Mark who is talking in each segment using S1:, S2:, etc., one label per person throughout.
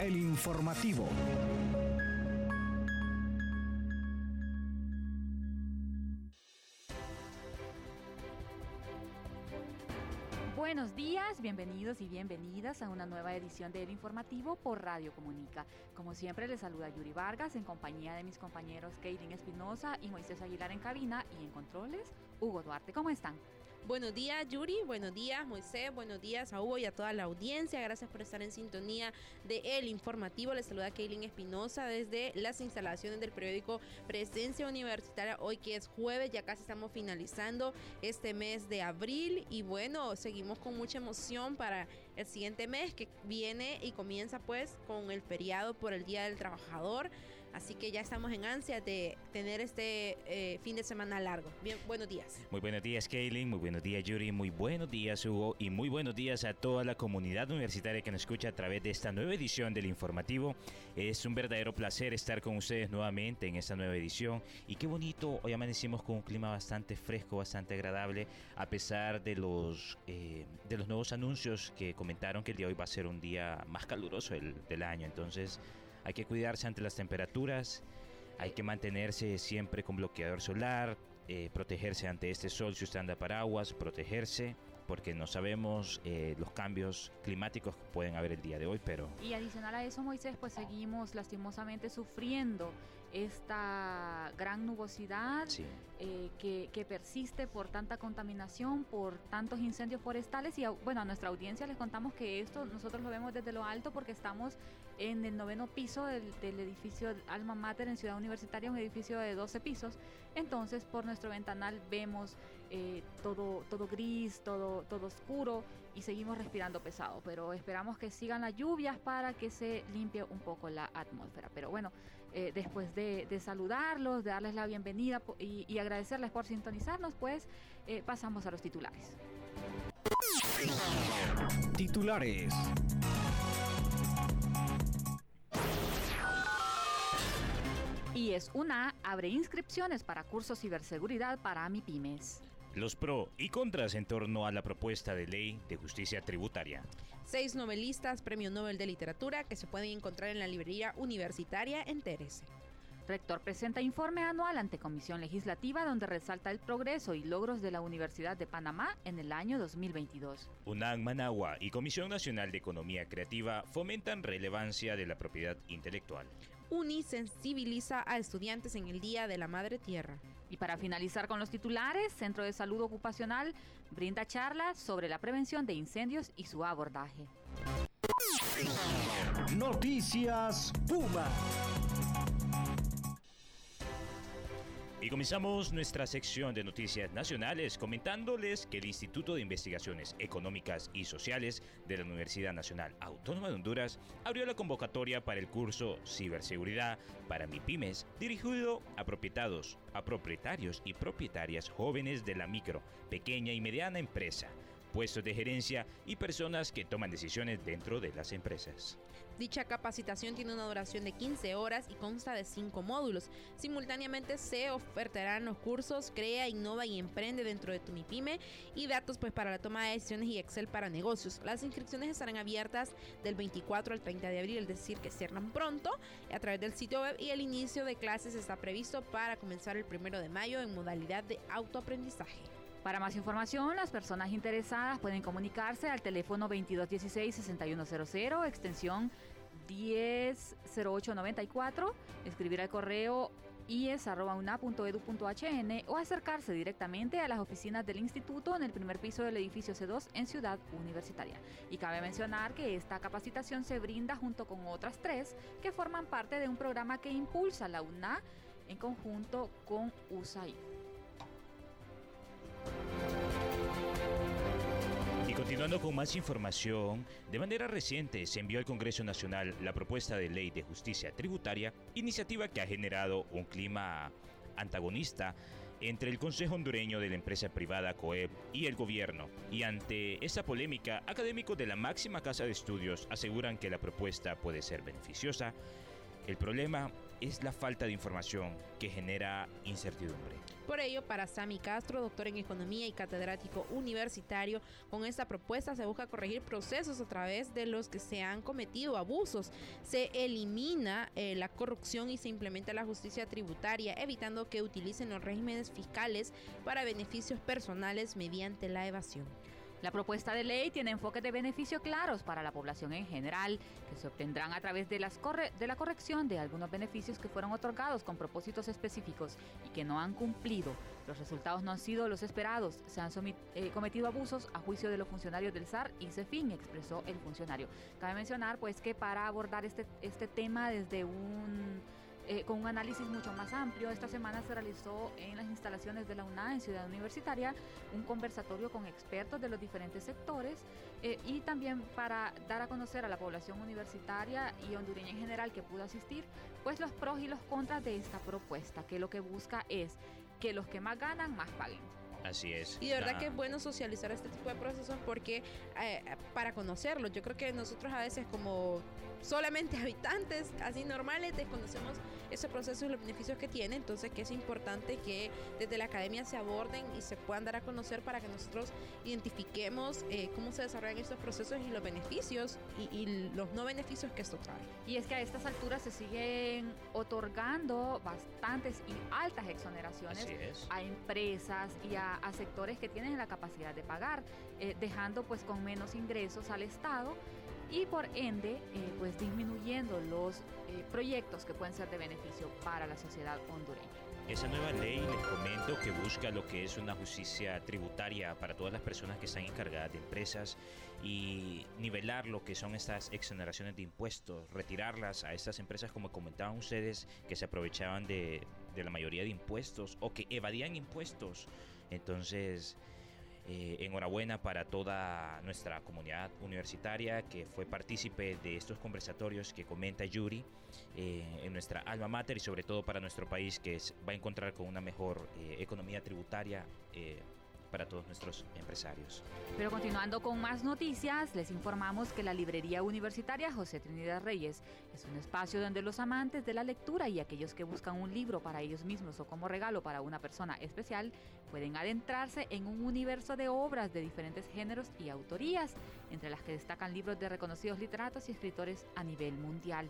S1: el informativo.
S2: Buenos días, bienvenidos y bienvenidas a una nueva edición de El Informativo por Radio Comunica. Como siempre les saluda Yuri Vargas en compañía de mis compañeros Kaylin Espinosa y Moisés Aguilar en cabina y en controles Hugo Duarte. ¿Cómo están?
S3: Buenos días Yuri, buenos días Moisés, buenos días a Hugo y a toda la audiencia. Gracias por estar en sintonía de El Informativo. Les saluda Kaylin Espinosa desde las instalaciones del periódico Presencia Universitaria. Hoy que es jueves, ya casi estamos finalizando este mes de abril y bueno, seguimos con mucha emoción para el siguiente mes que viene y comienza pues con el feriado por el Día del Trabajador. Así que ya estamos en ansia de tener este eh, fin de semana largo. Bien, buenos días.
S4: Muy buenos días, Kaylin. Muy buenos días, Yuri. Muy buenos días, Hugo. Y muy buenos días a toda la comunidad universitaria que nos escucha a través de esta nueva edición del informativo. Es un verdadero placer estar con ustedes nuevamente en esta nueva edición. Y qué bonito, hoy amanecimos con un clima bastante fresco, bastante agradable, a pesar de los, eh, de los nuevos anuncios que comentaron que el día de hoy va a ser un día más caluroso del, del año. Entonces, hay que cuidarse ante las temperaturas, hay que mantenerse siempre con bloqueador solar, eh, protegerse ante este sol si usted anda paraguas, protegerse porque no sabemos eh, los cambios climáticos que pueden haber el día de hoy, pero...
S2: Y adicional a eso, Moisés, pues seguimos lastimosamente sufriendo esta gran nubosidad eh, que, que, persiste por tanta contaminación, por tantos incendios forestales y bueno, a nuestra audiencia les contamos que esto nosotros lo vemos desde lo alto porque estamos en el noveno piso del, edificio Alma Mater en Ciudad Universitaria, un edificio de 12 pisos, entonces por nuestro ventanal vemos eh, todo, todo gris, todo todo, oscuro y seguimos respirando pesado. Pero esperamos que sigan las lluvias para que se limpie un poco la atmósfera. Pero bueno, eh, después de, saludarlos, de darles la bienvenida y, agradecerles por sintonizarnos, pues eh, pasamos a los titulares.
S1: Titulares.
S2: Y es una abre inscripciones para cursos ciberseguridad para MIPIMES
S4: los pro y contras en torno a la propuesta de ley de justicia tributaria.
S3: Seis novelistas, Premio Nobel de Literatura, que se pueden encontrar en la librería universitaria en Terese.
S2: Rector presenta informe anual ante Comisión Legislativa donde resalta el progreso y logros de la Universidad de Panamá en el año 2022.
S4: UNAM Managua y Comisión Nacional de Economía Creativa fomentan relevancia de la propiedad intelectual.
S3: UNI sensibiliza a estudiantes en el Día de la Madre Tierra.
S2: Y para finalizar con los titulares, Centro de Salud Ocupacional brinda charlas sobre la prevención de incendios y su abordaje.
S1: Noticias Puma.
S4: Y comenzamos nuestra sección de noticias nacionales comentándoles que el Instituto de Investigaciones Económicas y Sociales de la Universidad Nacional Autónoma de Honduras abrió la convocatoria para el curso Ciberseguridad para MIPIMES dirigido a propietarios, a propietarios y propietarias jóvenes de la micro, pequeña y mediana empresa puestos de gerencia y personas que toman decisiones dentro de las empresas.
S3: Dicha capacitación tiene una duración de 15 horas y consta de 5 módulos. Simultáneamente se ofertarán los cursos Crea, Innova y Emprende dentro de tu MIPYME y datos pues para la toma de decisiones y Excel para negocios. Las inscripciones estarán abiertas del 24 al 30 de abril, es decir, que cierran pronto a través del sitio web y el inicio de clases está previsto para comenzar el 1 de mayo en modalidad de autoaprendizaje.
S2: Para más información, las personas interesadas pueden comunicarse al teléfono 2216-6100, extensión 100894, escribir al correo ies.una.edu.hn o acercarse directamente a las oficinas del instituto en el primer piso del edificio C2 en Ciudad Universitaria. Y cabe mencionar que esta capacitación se brinda junto con otras tres que forman parte de un programa que impulsa la UNA en conjunto con USAID.
S4: Continuando con más información, de manera reciente se envió al Congreso Nacional la propuesta de ley de justicia tributaria, iniciativa que ha generado un clima antagonista entre el Consejo Hondureño de la empresa privada COEP y el gobierno. Y ante esa polémica, académicos de la máxima casa de estudios aseguran que la propuesta puede ser beneficiosa. El problema es la falta de información que genera incertidumbre.
S3: Por ello, para Sami Castro, doctor en economía y catedrático universitario, con esta propuesta se busca corregir procesos a través de los que se han cometido abusos. Se elimina eh, la corrupción y se implementa la justicia tributaria, evitando que utilicen los regímenes fiscales para beneficios personales mediante la evasión.
S2: La propuesta de ley tiene enfoques de beneficio claros para la población en general, que se obtendrán a través de, las de la corrección de algunos beneficios que fueron otorgados con propósitos específicos y que no han cumplido. Los resultados no han sido los esperados. Se han eh, cometido abusos a juicio de los funcionarios del SAR y fin, expresó el funcionario. Cabe mencionar pues que para abordar este, este tema desde un eh, con un análisis mucho más amplio. Esta semana se realizó en las instalaciones de la UNA en Ciudad Universitaria un conversatorio con expertos de los diferentes sectores eh, y también para dar a conocer a la población universitaria y hondureña en general que pudo asistir, pues los pros y los contras de esta propuesta, que lo que busca es que los que más ganan más paguen.
S4: Así es.
S3: Y de verdad que es bueno socializar este tipo de procesos porque eh, para conocerlos, yo creo que nosotros a veces como solamente habitantes así normales desconocemos ese proceso y los beneficios que tiene, entonces que es importante que desde la academia se aborden y se puedan dar a conocer para que nosotros identifiquemos eh, cómo se desarrollan estos procesos y los beneficios y, los no beneficios que esto trae.
S2: Y es que a estas alturas se siguen otorgando bastantes y altas exoneraciones a empresas y a, sectores que tienen la capacidad de pagar, eh, dejando pues con menos ingresos al Estado y por ende eh, pues disminuyendo los eh, proyectos que pueden ser de beneficio para la sociedad hondureña.
S4: Esa nueva ley les comento que busca lo que es una justicia tributaria para todas las personas que están encargadas de empresas y nivelar lo que son estas exoneraciones de impuestos, retirarlas a estas empresas como comentaban ustedes que se aprovechaban de, de la mayoría de impuestos o que evadían impuestos. Entonces, eh, enhorabuena para toda nuestra comunidad universitaria que fue partícipe de estos conversatorios que comenta Yuri eh, en nuestra alma mater y sobre todo para nuestro país que va a encontrar con una mejor eh, economía tributaria para todos nuestros empresarios.
S2: Pero continuando con más noticias, les informamos que la librería universitaria José Trinidad Reyes es un espacio donde los amantes de la lectura y aquellos que buscan un libro para ellos mismos o como regalo para una persona especial pueden adentrarse en un universo de obras de diferentes géneros y autorías, entre las que destacan libros de reconocidos literatos y escritores a nivel mundial.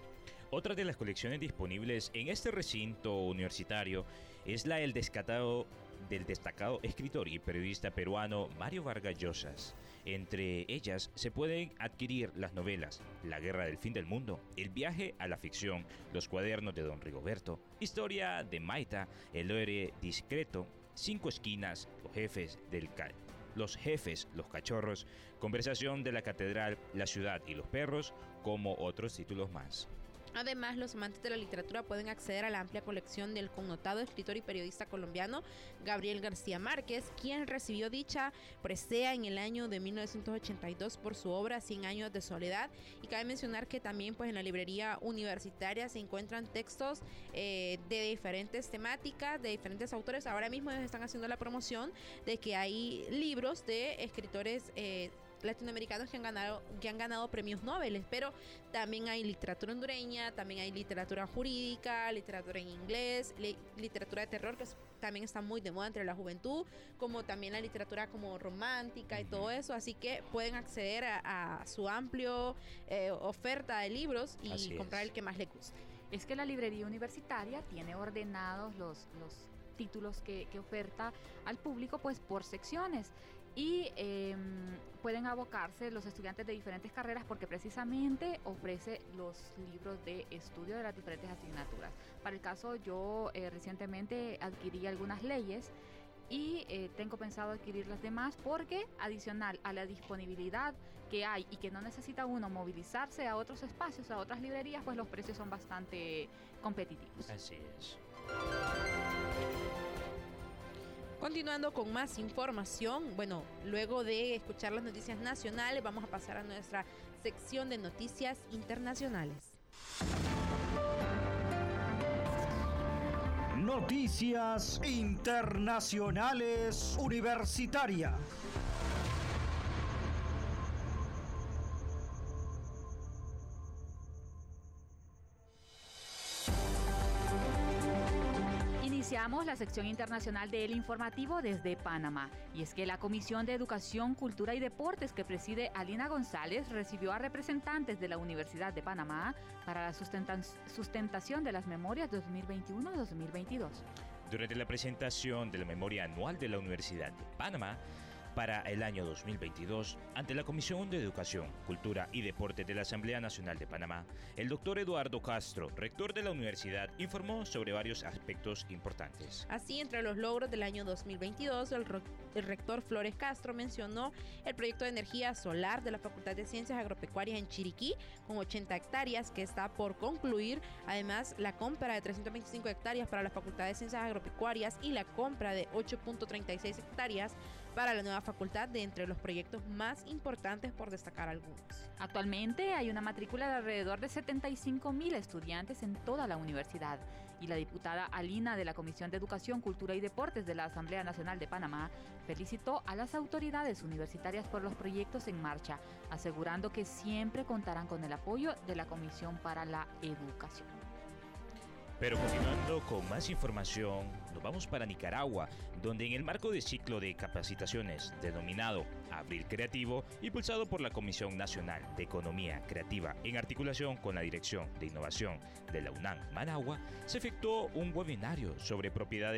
S4: Otra de las colecciones disponibles en este recinto universitario es la El Descatado del destacado escritor y periodista peruano Mario Vargas Llosas. Entre ellas se pueden adquirir las novelas La guerra del fin del mundo, El viaje a la ficción, Los cuadernos de Don Rigoberto, Historia de Maita, El héroe discreto, Cinco esquinas, Los jefes del los jefes, los cachorros, Conversación de la Catedral, La ciudad y los perros, como otros títulos más.
S3: Además, los amantes de la literatura pueden acceder a la amplia colección del connotado escritor y periodista colombiano Gabriel García Márquez, quien recibió dicha presea en el año de 1982 por su obra Cien años de soledad. Y cabe mencionar que también pues, en la librería universitaria se encuentran textos eh, de diferentes temáticas, de diferentes autores. Ahora mismo están haciendo la promoción de que hay libros de escritores eh, latinoamericanos que han ganado que han ganado premios Nobel, pero también hay literatura hondureña, también hay literatura jurídica, literatura en inglés, literatura de terror que también está muy de moda entre la juventud, como también la literatura como romántica y todo eso, así que pueden acceder a, su amplio eh, oferta de libros y comprar el que más les guste.
S2: Es que la librería universitaria tiene ordenados los, los títulos que, que, oferta al público pues por secciones y em, pueden abocarse los estudiantes de diferentes carreras porque precisamente ofrece los libros de estudio de las diferentes asignaturas. Para el caso yo eh, recientemente adquirí algunas leyes y eh, tengo pensado adquirir las demás porque adicional a la disponibilidad que hay y que no necesita uno movilizarse a otros espacios, a otras librerías, pues los precios son bastante competitivos.
S4: Así es.
S3: Continuando con más información, bueno, luego de escuchar las noticias nacionales, vamos a pasar a nuestra sección de noticias internacionales.
S1: Noticias Internacionales Universitaria.
S2: La sección internacional de El Informativo desde Panamá. Y es que la Comisión de Educación, Cultura y Deportes que preside Alina González recibió a representantes de la Universidad de Panamá para la sustentación de las memorias 2021-2022.
S4: Durante la presentación de la memoria anual de la Universidad de Panamá, para el año 2022 ante la Comisión de Educación, Cultura y Deporte de la Asamblea Nacional de Panamá, el doctor Eduardo Castro, rector de la universidad, informó sobre varios aspectos importantes.
S3: Así, entre los logros del año 2022, el, el rector Flores Castro mencionó el proyecto de energía solar de la Facultad de Ciencias Agropecuarias en Chiriquí, con 80 hectáreas que está por concluir. Además, la compra de 325 hectáreas para la Facultad de Ciencias Agropecuarias y la compra de 8.36 hectáreas para la nueva facultad de entre los proyectos más importantes por destacar algunos.
S2: Actualmente hay una matrícula de alrededor de 75 mil estudiantes en toda la universidad y la diputada Alina de la Comisión de Educación, Cultura y Deportes de la Asamblea Nacional de Panamá felicitó a las autoridades universitarias por los proyectos en marcha, asegurando que siempre contarán con el apoyo de la Comisión para la Educación.
S4: Pero continuando con más información, nos vamos para Nicaragua, donde en el marco del ciclo de capacitaciones denominado Abril Creativo, impulsado por la Comisión Nacional de Economía Creativa en articulación con la Dirección de Innovación de la UNAM Managua, se efectuó un webinario sobre propiedad,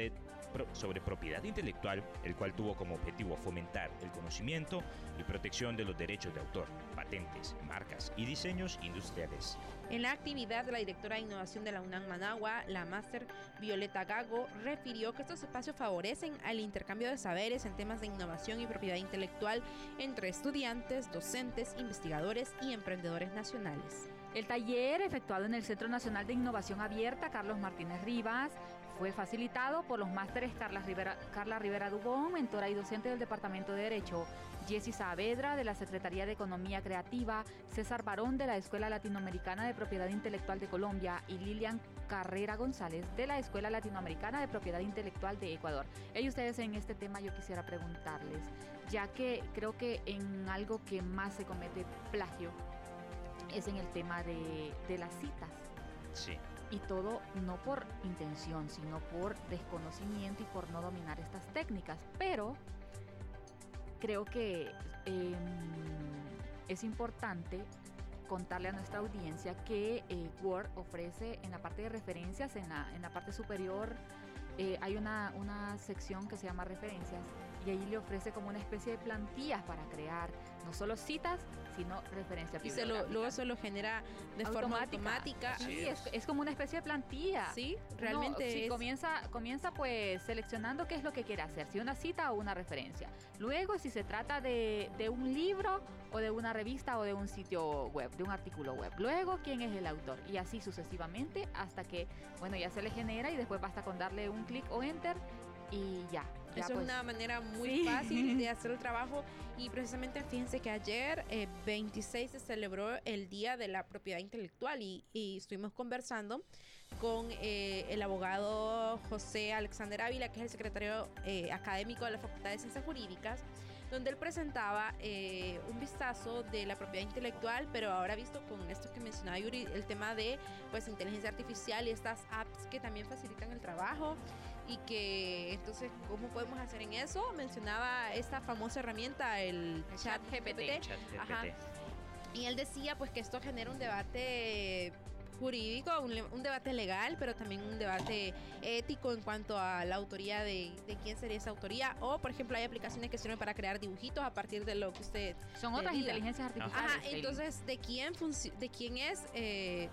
S4: sobre propiedad intelectual, el cual tuvo como objetivo fomentar el conocimiento y protección de los derechos de autor, patentes, marcas y diseños industriales.
S3: En la actividad, la directora de innovación de la UNAM Managua, la máster Violeta Gago, refirió que estos espacios favorecen al intercambio de saberes en temas de innovación y propiedad intelectual entre estudiantes, docentes, investigadores y emprendedores nacionales.
S2: El taller, efectuado en el Centro Nacional de Innovación Abierta Carlos Martínez Rivas, fue facilitado por los másteres Carla Rivera, Carla Rivera Dubón, mentora y docente del Departamento de Derecho, Jessie Saavedra de la Secretaría de Economía Creativa, César Barón de la Escuela Latinoamericana de Propiedad Intelectual de Colombia y Lilian Carrera González de la Escuela Latinoamericana de Propiedad Intelectual de Ecuador. Y ustedes en este tema yo quisiera preguntarles, ya que creo que en algo que más se comete plagio es en el tema de, de las citas.
S4: Sí
S2: y todo no por intención, sino por desconocimiento y por no dominar estas técnicas. Pero creo que em, es importante contarle a nuestra audiencia que eh, Word ofrece en la parte de referencias, en la, en la parte superior, eh, hay una, una sección que se llama referencias y ahí le ofrece como una especie de plantillas para crear no solo citas, sino referencias.
S3: Y se lo, luego se lo genera de forma automática.
S2: Sí, es, como una especie de plantilla.
S3: Sí, realmente.
S2: sí, comienza, comienza pues seleccionando qué es lo que quiere hacer, si una cita o una referencia. Luego, si se trata de, de un libro o de una revista o de un sitio web, de un artículo web. Luego, quién es el autor. Y así sucesivamente hasta que, bueno, ya se le genera y después basta con darle un clic o enter y ya.
S3: Eso es
S2: pues.
S3: una manera muy fácil de hacer el trabajo y precisamente fíjense que ayer 26 eh, se celebró el Día de la Propiedad Intelectual y, estuvimos conversando con eh, el abogado José Alexander Ávila, que es el secretario eh, académico de la Facultad de Ciencias Jurídicas, donde él presentaba un vistazo de la propiedad intelectual, pero ahora visto con esto que mencionaba Yuri, el tema de pues inteligencia artificial y estas apps que también facilitan el trabajo y que entonces, ¿cómo podemos hacer en eso? Mencionaba esta famosa herramienta, el, chat GPT. Y él decía pues que esto genera un debate jurídico, un, debate legal, pero también un debate ético en cuanto a la autoría de, quién sería esa autoría. O, por ejemplo, hay aplicaciones que sirven para crear dibujitos a partir de lo que usted.
S2: Son otras inteligencias artificiales.
S3: Ajá, entonces, ¿de quién, de quién es? Eh,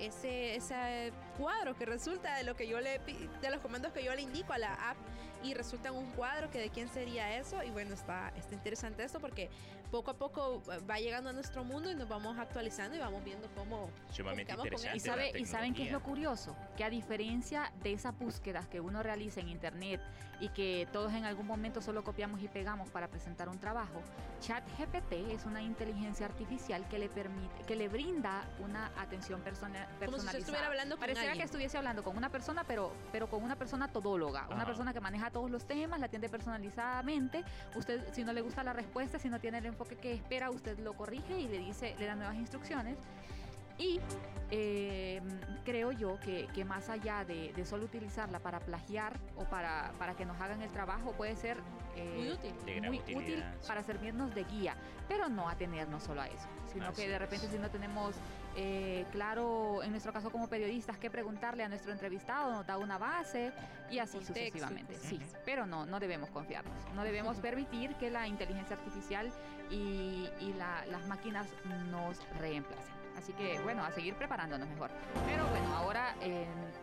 S3: ese, ese cuadro que resulta de lo que yo le de los comandos que yo le indico a la app y resulta en un cuadro que de quién sería eso. Y bueno está, está interesante esto porque poco a poco va llegando a nuestro mundo y nos vamos actualizando y vamos viendo cómo
S4: sumamente interesante
S2: y, sabe, y saben qué es lo curioso que a diferencia de esas búsquedas que uno realiza en internet y que todos en algún momento solo copiamos y pegamos para presentar un trabajo ChatGPT es una inteligencia artificial que le permite que le brinda una atención personal
S3: como si estuviera hablando con
S2: Pareciera que estuviese hablando con una persona, pero, pero con una persona todóloga, una persona que maneja todos los temas, la atiende personalizadamente. Usted, si no le gusta la respuesta, si no tiene el enfoque que espera, usted lo corrige y le dice, le da nuevas instrucciones. Y eh, creo yo que, más allá de, solo utilizarla para plagiar o para, para que nos hagan el trabajo, puede ser
S3: eh, muy útil,
S2: muy útil para servirnos de guía, pero no atenernos solo a eso, sino que de repente si no tenemos eh, claro, en nuestro caso como periodistas, qué preguntarle a nuestro entrevistado, nos da una base y así sucesivamente. Sí, pero no, no debemos confiarnos, no debemos permitir que la inteligencia artificial y, las máquinas nos reemplacen. Así que bueno, a seguir preparándonos mejor. Pero bueno, ahora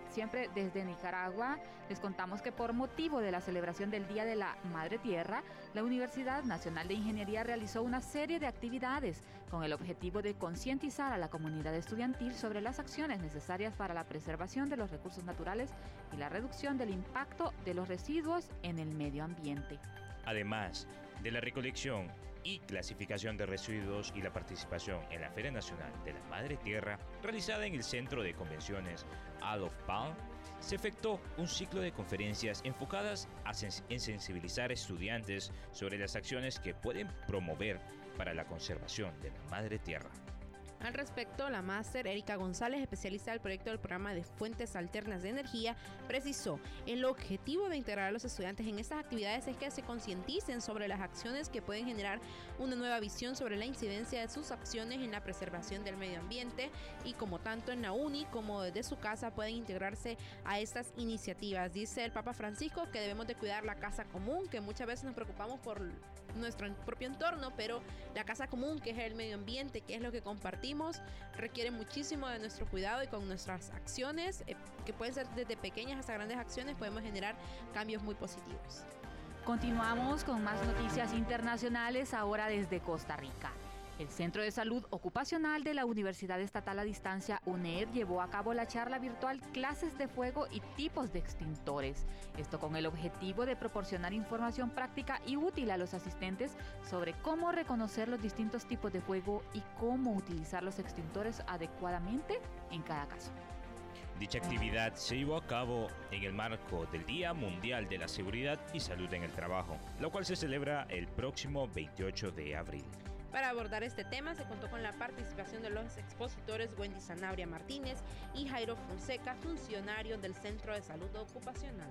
S2: siempre desde Nicaragua les contamos que por motivo de la celebración del Día de la Madre Tierra, la Universidad Nacional de Ingeniería realizó una serie de actividades con el objetivo de concientizar a la comunidad estudiantil sobre las acciones necesarias para la preservación de los recursos naturales y la reducción del impacto de los residuos en el medio ambiente.
S4: Además de la recolección y clasificación de residuos y la participación en la Feria Nacional de la Madre Tierra, realizada en el Centro de Convenciones Adolf Palm, se efectuó un ciclo de conferencias enfocadas en sensibilizar a estudiantes sobre las acciones que pueden promover para la conservación de la Madre Tierra.
S3: Al respecto, la máster Erika González, especialista del proyecto del programa de fuentes alternas de energía, precisó, el objetivo de integrar a los estudiantes en estas actividades es que se concienticen sobre las acciones que pueden generar una nueva visión sobre la incidencia de sus acciones en la preservación del medio ambiente y como tanto en la UNI como desde su casa pueden integrarse a estas iniciativas. Dice el Papa Francisco que debemos de cuidar la casa común, que muchas veces nos preocupamos por nuestro propio entorno, pero la casa común, que es el medio ambiente, que es lo que compartimos, requiere muchísimo de nuestro cuidado y con nuestras acciones, eh, que pueden ser desde pequeñas hasta grandes acciones, podemos generar cambios muy positivos.
S2: Continuamos con más noticias internacionales ahora desde Costa Rica. El Centro de Salud Ocupacional de la Universidad Estatal a Distancia UNED llevó a cabo la charla virtual Clases de Fuego y Tipos de Extintores. Esto con el objetivo de proporcionar información práctica y útil a los asistentes sobre cómo reconocer los distintos tipos de fuego y cómo utilizar los extintores adecuadamente en cada caso.
S4: Dicha actividad se llevó a cabo en el marco del Día Mundial de la Seguridad y Salud en el Trabajo, lo cual se celebra el próximo 28 de abril.
S3: Para abordar este tema se contó con la participación de los expositores Wendy Sanabria Martínez y Jairo Fonseca, funcionarios del Centro de Salud Ocupacional.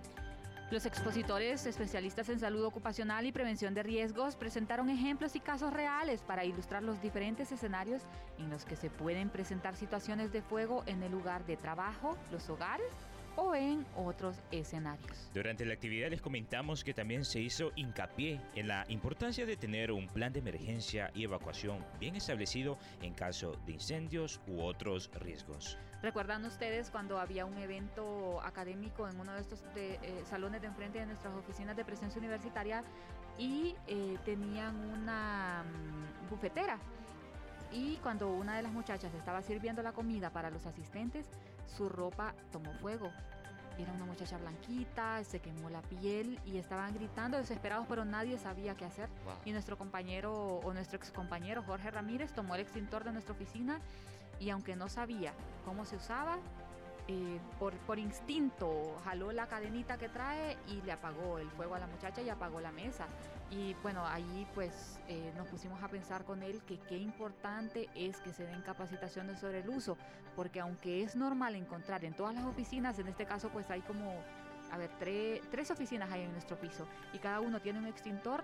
S2: Los expositores especialistas en salud ocupacional y prevención de riesgos presentaron ejemplos y casos reales para ilustrar los diferentes escenarios en los que se pueden presentar situaciones de fuego en el lugar de trabajo, los hogares o en otros escenarios.
S4: Durante la actividad les comentamos que también se hizo hincapié en la importancia de tener un plan de emergencia y evacuación bien establecido en caso de incendios u otros riesgos.
S2: ¿Recuerdan ustedes cuando había un evento académico en uno de estos eh, salones de enfrente de nuestras oficinas de presencia universitaria y eh, tenían una mm, bufetera? Y cuando una de las muchachas estaba sirviendo la comida para los asistentes, su ropa tomó fuego. Era una muchacha blanquita, se quemó la piel y estaban gritando desesperados, pero nadie sabía qué hacer. Y nuestro compañero o nuestro ex compañero Jorge Ramírez tomó el extintor de nuestra oficina y aunque no sabía cómo se usaba, eh, por, instinto jaló la cadenita que trae y le apagó el fuego a la muchacha y apagó la mesa. Y bueno, ahí pues eh, nos pusimos a pensar con él que qué importante es que se den capacitaciones sobre el uso, porque aunque es normal encontrar en todas las oficinas, en este caso pues hay como, a ver, tres oficinas hay en nuestro piso y cada uno tiene un extintor,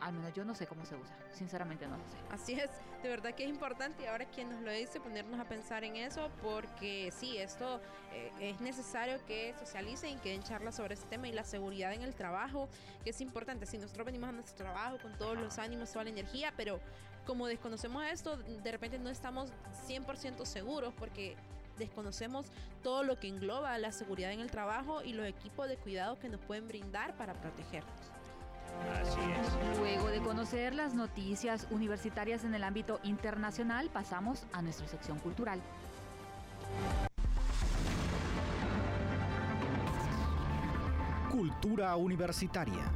S2: al menos yo no sé cómo se usa, sinceramente no lo sé.
S3: Así es, de verdad que es importante y ahora quien nos lo dice ponernos a pensar en eso porque sí, esto eh, es necesario que socialicen y que den charlas sobre este tema y la seguridad en el trabajo, que es importante. Si nosotros venimos a nuestro trabajo con todos los ánimos, toda la energía, pero como desconocemos esto, de repente no estamos 100% seguros porque desconocemos todo lo que engloba la seguridad en el trabajo y los equipos de cuidado que nos pueden brindar para protegernos.
S4: Así es.
S2: Luego de conocer las noticias universitarias en el ámbito internacional, pasamos a nuestra sección cultural.
S1: Cultura universitaria.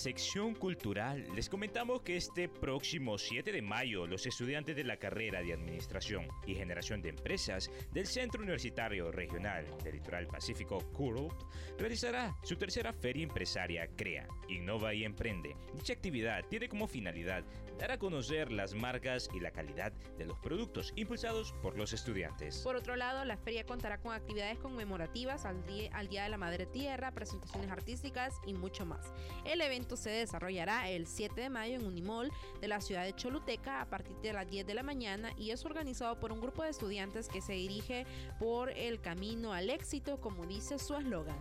S4: Sección cultural les comentamos que este próximo 7 de mayo los estudiantes de la carrera de Administración y Generación de Empresas del Centro Universitario Regional del Litoral Pacífico CURLT realizará su tercera feria empresaria CREA, Innova y Emprende. Dicha actividad tiene como finalidad dar a conocer las marcas y la calidad de los productos impulsados por los estudiantes.
S3: Por otro lado, la feria contará con actividades conmemorativas al Día, al día de la Madre Tierra, presentaciones artísticas y mucho más. El evento se desarrollará el 7 de mayo en Unimol de la ciudad de Choluteca a partir de las 10 de la mañana y es organizado por un grupo de estudiantes que se dirige por el camino al éxito, como dice su eslogan.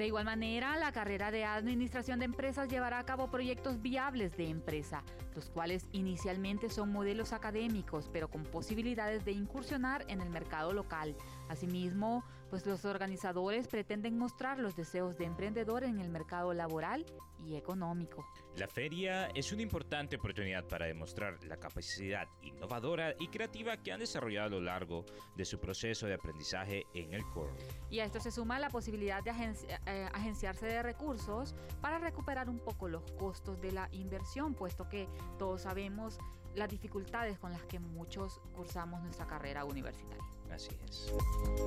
S2: De igual manera, la carrera de Administración de Empresas llevará a cabo proyectos viables de empresa, los cuales inicialmente son modelos académicos, pero con posibilidades de incursionar en el mercado local. Asimismo, pues los organizadores pretenden mostrar los deseos de emprendedor en el mercado laboral y económico.
S4: La feria es una importante oportunidad para demostrar la capacidad innovadora y creativa que han desarrollado a lo largo de su proceso de aprendizaje en el CORE.
S2: Y a esto se suma la posibilidad de eh, agenciarse de recursos para recuperar un poco los costos de la inversión, puesto que todos sabemos las dificultades con las que muchos cursamos nuestra carrera universitaria.
S4: Así es.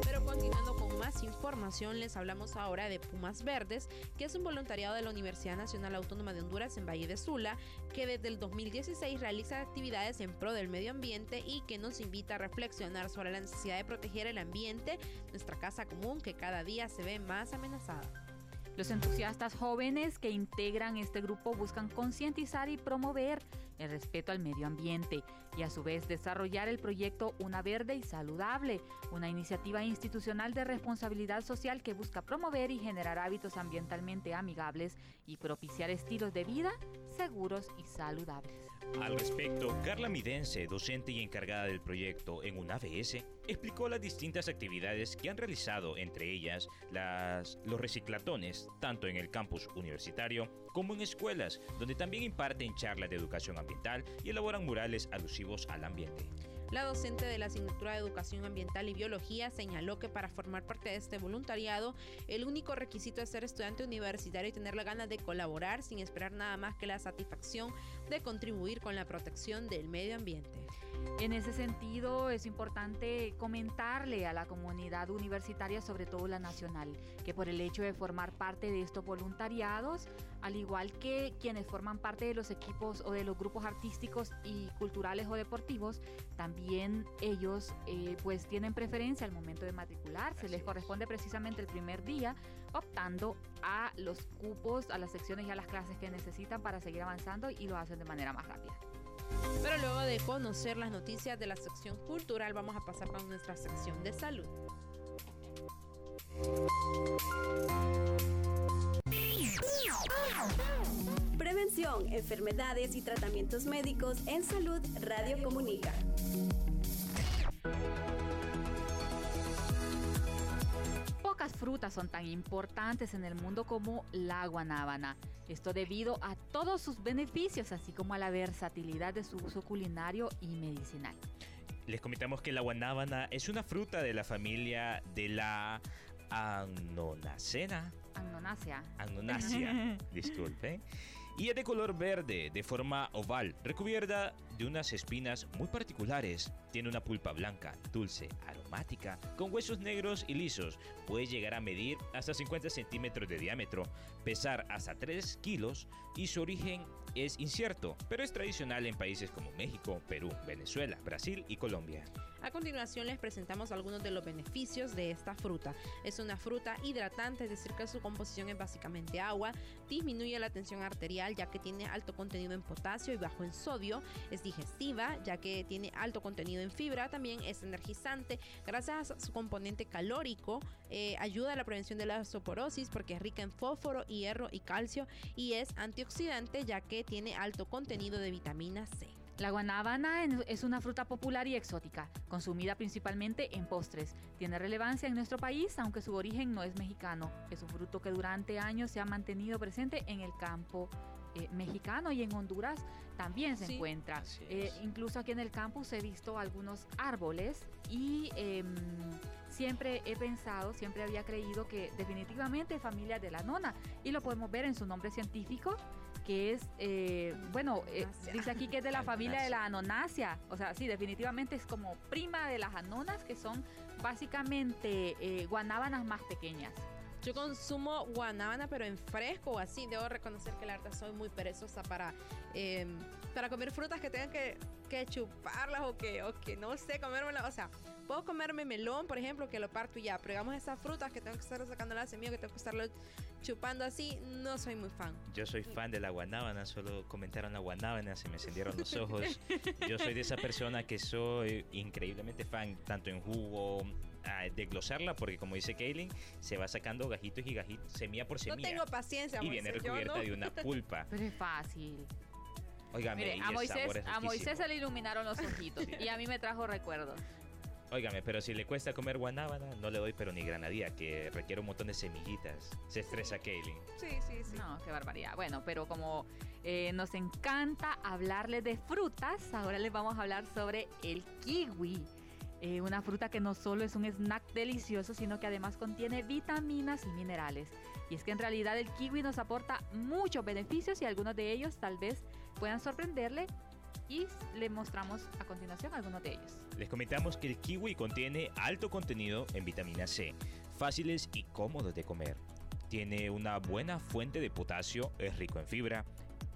S3: Pero continuando con más información, les hablamos ahora de Pumas Verdes, que es un voluntariado de la Universidad Nacional Autónoma de Honduras en Valle de Sula, que desde el 2016 realiza actividades en pro del medio ambiente y que nos invita a reflexionar sobre la necesidad de proteger el ambiente, nuestra casa común que cada día se ve más amenazada.
S2: Los entusiastas jóvenes que integran este grupo buscan concientizar y promover el respeto al medio ambiente y a su vez desarrollar el proyecto Una Verde y Saludable, una iniciativa institucional de responsabilidad social que busca promover y generar hábitos ambientalmente amigables y propiciar estilos de vida seguros y saludables.
S4: Al respecto, Carla Midense, docente y encargada del proyecto en una ABS, explicó las distintas actividades que han realizado, entre ellas las, los reciclatones, tanto en el campus universitario como en escuelas, donde también imparten charlas de educación ambiental y elaboran murales alusivos al ambiente.
S3: La docente de la asignatura de Educación Ambiental y Biología señaló que para formar parte de este voluntariado, el único requisito es ser estudiante universitario y tener la ganas de colaborar sin esperar nada más que la satisfacción de contribuir con la protección del medio ambiente.
S2: En ese sentido, es importante comentarle a la comunidad universitaria, sobre todo la nacional, que por el hecho de formar parte de estos voluntariados, al igual que quienes forman parte de los equipos o de los grupos artísticos y culturales o deportivos, también ellos eh, pues tienen preferencia al momento de matricularse. Les corresponde precisamente el primer día, optando a los cupos, a las secciones y a las clases que necesitan para seguir avanzando y lo hacen de manera más rápida.
S3: Pero luego de conocer las noticias de la sección cultural, vamos a pasar con nuestra sección de salud.
S5: Prevención, enfermedades y tratamientos médicos en salud Radio Comunica.
S2: Pocas frutas son tan importantes en el mundo como la guanábana. Esto debido a todos sus beneficios, así como a la versatilidad de su uso culinario y medicinal.
S4: Les comentamos que la guanábana es una fruta de la familia de la Annonacea.
S2: Agnonacia.
S4: Agnonacia, disculpe. Y es de color verde, de forma oval, recubierta de unas espinas muy particulares. Tiene una pulpa blanca, dulce, aromática, con huesos negros y lisos. Puede llegar a medir hasta 50 centímetros de diámetro, pesar hasta 3 kilos y su origen es incierto, pero es tradicional en países como México, Perú, Venezuela, Brasil y Colombia.
S3: A continuación les presentamos algunos de los beneficios de esta fruta. Es una fruta hidratante, es decir que su composición es básicamente agua, disminuye la tensión arterial ya que tiene alto contenido en potasio y bajo en sodio, es digestiva ya que tiene alto contenido en fibra, también es energizante, gracias a su componente calórico, eh, ayuda a la prevención de la osteoporosis porque es rica en fósforo, hierro y calcio y es antioxidante ya que tiene alto contenido de vitamina C.
S2: La guanábana es una fruta popular y exótica, consumida principalmente en postres. Tiene relevancia en nuestro país, aunque su origen no es mexicano. Es un fruto que durante años se ha mantenido presente en el campo eh, mexicano y en Honduras también se encuentra. Eh, incluso aquí en el campus he visto algunos árboles y em, siempre he pensado, siempre había creído que definitivamente es familia de la nona y lo podemos ver en su nombre científico que es, eh, bueno, dice aquí que es de la familia de la anonácea, o sea, sí, definitivamente es como prima de las anonas, que son básicamente guanábanas más pequeñas.
S3: Yo consumo guanábana, pero en fresco o así. Debo reconocer que la verdad soy muy perezosa para, em, para comer frutas que tengan que, que chuparlas o que, o que no sé, comérmelas. O sea, puedo comerme melón, por ejemplo, que lo parto y ya. Pero digamos esas frutas que tengo que estar sacando la semilla, que tengo que estarlo chupando así, no soy muy fan.
S4: Yo soy fan de la guanábana, solo comentaron la guanábana, se me encendieron los ojos. Yo soy de esa persona que soy increíblemente fan, tanto en jugo, a desglosarla porque como dice Kaylin, se va sacando gajitos y gajitos, semilla por semilla.
S3: No tengo paciencia.
S4: Y viene recubierta de una pulpa.
S2: Pero es fácil.
S4: Óigame,
S2: a Moisés, se le iluminaron los ojitos y a mí me trajo recuerdos.
S4: Óigame, pero si le cuesta comer guanábana, no le doy pero ni granadía, que requiere un montón de semillitas. Se estresa Kaylin.
S3: Sí, sí, sí.
S2: No, qué barbaridad. Bueno, pero como eh, nos encanta hablarle de frutas, ahora les vamos a hablar sobre el kiwi. Eh, una fruta que no solo es un snack delicioso, sino que además contiene vitaminas y minerales. Y es que en realidad el kiwi nos aporta muchos beneficios y algunos de ellos tal vez puedan sorprenderle y le mostramos a continuación algunos de ellos.
S4: Les comentamos que el kiwi contiene alto contenido en vitamina C, fáciles y cómodos de comer. Tiene una buena fuente de potasio, es rico en fibra,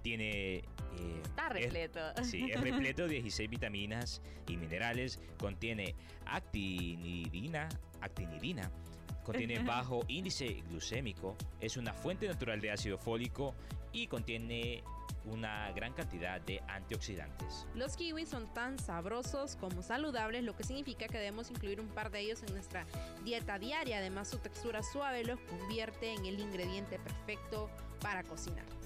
S4: tiene
S2: eh, Está repleto.
S4: sí, es repleto de 16 vitaminas y minerales. Contiene actinidina, actinidina. Contiene bajo índice glucémico. Es una fuente natural de ácido fólico y contiene una gran cantidad de antioxidantes.
S3: Los kiwis son tan sabrosos como saludables, lo que significa que debemos incluir un par de ellos en nuestra dieta diaria. Además, su textura suave los convierte en el ingrediente perfecto para cocinar.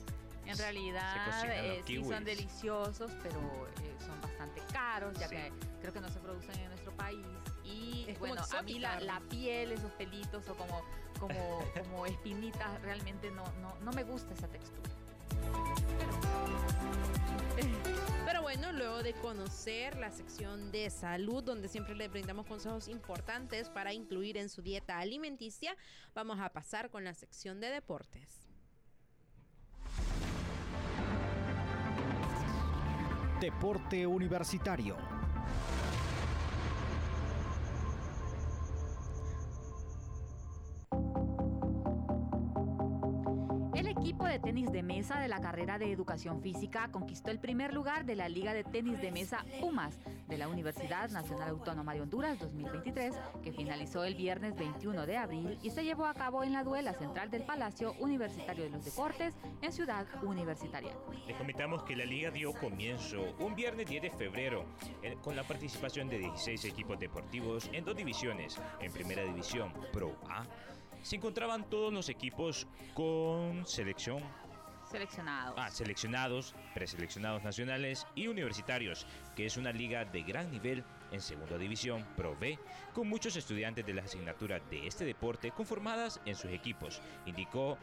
S2: En realidad eh, sí son deliciosos, pero eh, son bastante caros, ya que creo que no se producen en nuestro país. Y bueno, a mí la, piel, esos pelitos o como, como, como espinitas, realmente no, no, no me gusta esa textura.
S3: Pero bueno, luego de conocer la sección de salud, donde siempre le brindamos consejos importantes para incluir en su dieta alimenticia, vamos a pasar con la sección de deportes.
S1: Deporte Universitario.
S2: Tenis de mesa de la carrera de educación física conquistó el primer lugar de la Liga de Tenis de Mesa UMAS de la Universidad Nacional Autónoma de Honduras 2023, que finalizó el viernes 21 de abril y se llevó a cabo en la duela central del Palacio Universitario de los Deportes en Ciudad Universitaria.
S4: Les comentamos que la liga dio comienzo un viernes 10 de febrero con la participación de 16 equipos deportivos en dos divisiones, en Primera División Pro A se encontraban todos los equipos con selección.
S2: Seleccionados.
S4: Ah, seleccionados, preseleccionados nacionales y universitarios, que es una liga de gran nivel en segunda división Pro B, con muchos estudiantes de las asignaturas de este deporte conformadas en sus equipos, indicó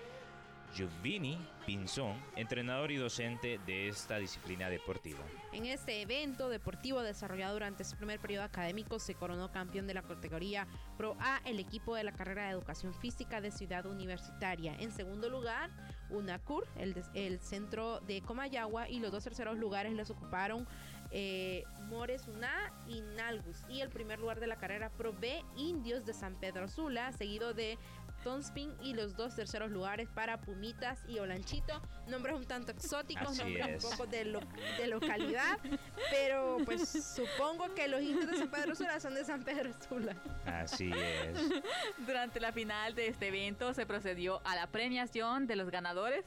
S4: Giovanni Pinzón, entrenador y docente de esta disciplina deportiva.
S3: En este evento deportivo desarrollado durante su primer periodo académico se coronó campeón de la categoría Pro A el equipo de la carrera de Educación Física de Ciudad Universitaria. En segundo lugar, UNACUR, el, el centro de Comayagua y los dos terceros lugares los ocuparon eh, Mores Una y Nalgus. Y el primer lugar de la carrera Pro B, Indios de San Pedro Sula, seguido de Tonspin y los dos terceros lugares para Pumitas y Olanchito. Nombres un tanto exóticos, nombres un poco de, de, localidad, pero pues supongo que los indios de San Pedro Sula son de San Pedro Sula.
S4: Así es.
S2: Durante la final de este evento se procedió a la premiación de los ganadores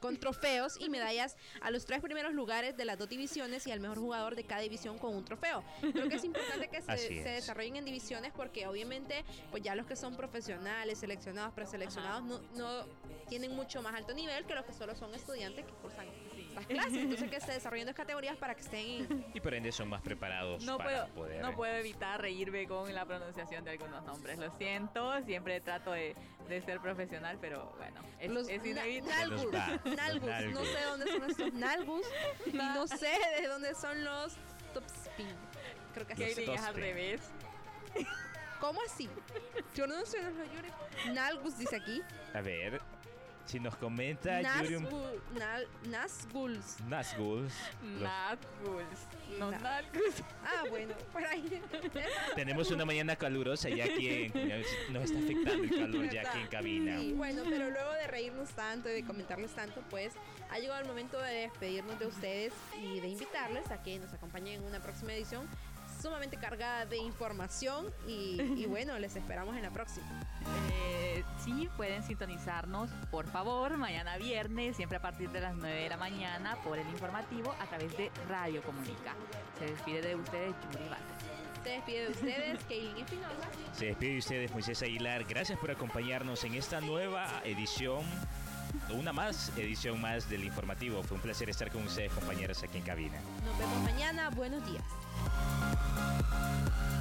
S3: con trofeos y medallas a los tres primeros lugares de las dos divisiones y al mejor jugador de cada división con un trofeo. Creo que es importante que se, desarrollen en divisiones porque obviamente pues ya los que son profesionales, seleccionados, preseleccionados, no, no tienen mucho más alto nivel que los que solo son estudiantes que cursan las clases. Entonces que se desarrollen dos categorías para que estén...
S4: Y por ende son más preparados
S2: no
S4: para
S2: puedo,
S4: poder...
S2: No puedo evitar reírme con la pronunciación de algunos nombres. Lo siento, siempre trato de de ser profesional, pero bueno, es,
S3: Los
S2: es
S3: na-
S2: inevitable.
S3: nalgus,
S4: va, los
S3: nalgus. No
S4: nalgus.
S3: sé de dónde son estos nalgus y no sé de dónde son los top spin. Creo que así
S4: Los
S3: llama.
S2: al revés.
S3: ¿Cómo así? Yo no sé, no lo llore. Nalgus dice aquí.
S4: A ver, si nos comenta Yuri un-
S3: Nazgul, nal- Nazguls.
S4: Nazgûl, los-
S2: Nazguls, no
S3: Na-
S2: Nazguls.
S3: Ah, bueno, por ahí.
S4: Tenemos una mañana calurosa ya aquí en, nos está afectando el calor ya aquí en cabina.
S3: Sí, bueno, pero luego de reírnos tanto y de comentarles tanto, pues ha llegado el momento de despedirnos de ustedes y de invitarles a que nos acompañen en una próxima edición sumamente cargada de información y, y bueno, les esperamos en la próxima.
S2: Eh, sí, pueden sintonizarnos, por favor, mañana viernes, siempre a partir de las 9 de la mañana, por el informativo a través de Radio Comunica. Se despide de ustedes Yuri.
S3: Se despide de ustedes, Kaylin Espinosa.
S4: Se despide de ustedes Moisés Aguilar. Gracias por acompañarnos en esta nueva edición. Una más, edición más del informativo. Fue un placer estar con ustedes, compañeros, aquí en cabina.
S3: Nos vemos mañana. Buenos días. Thank you.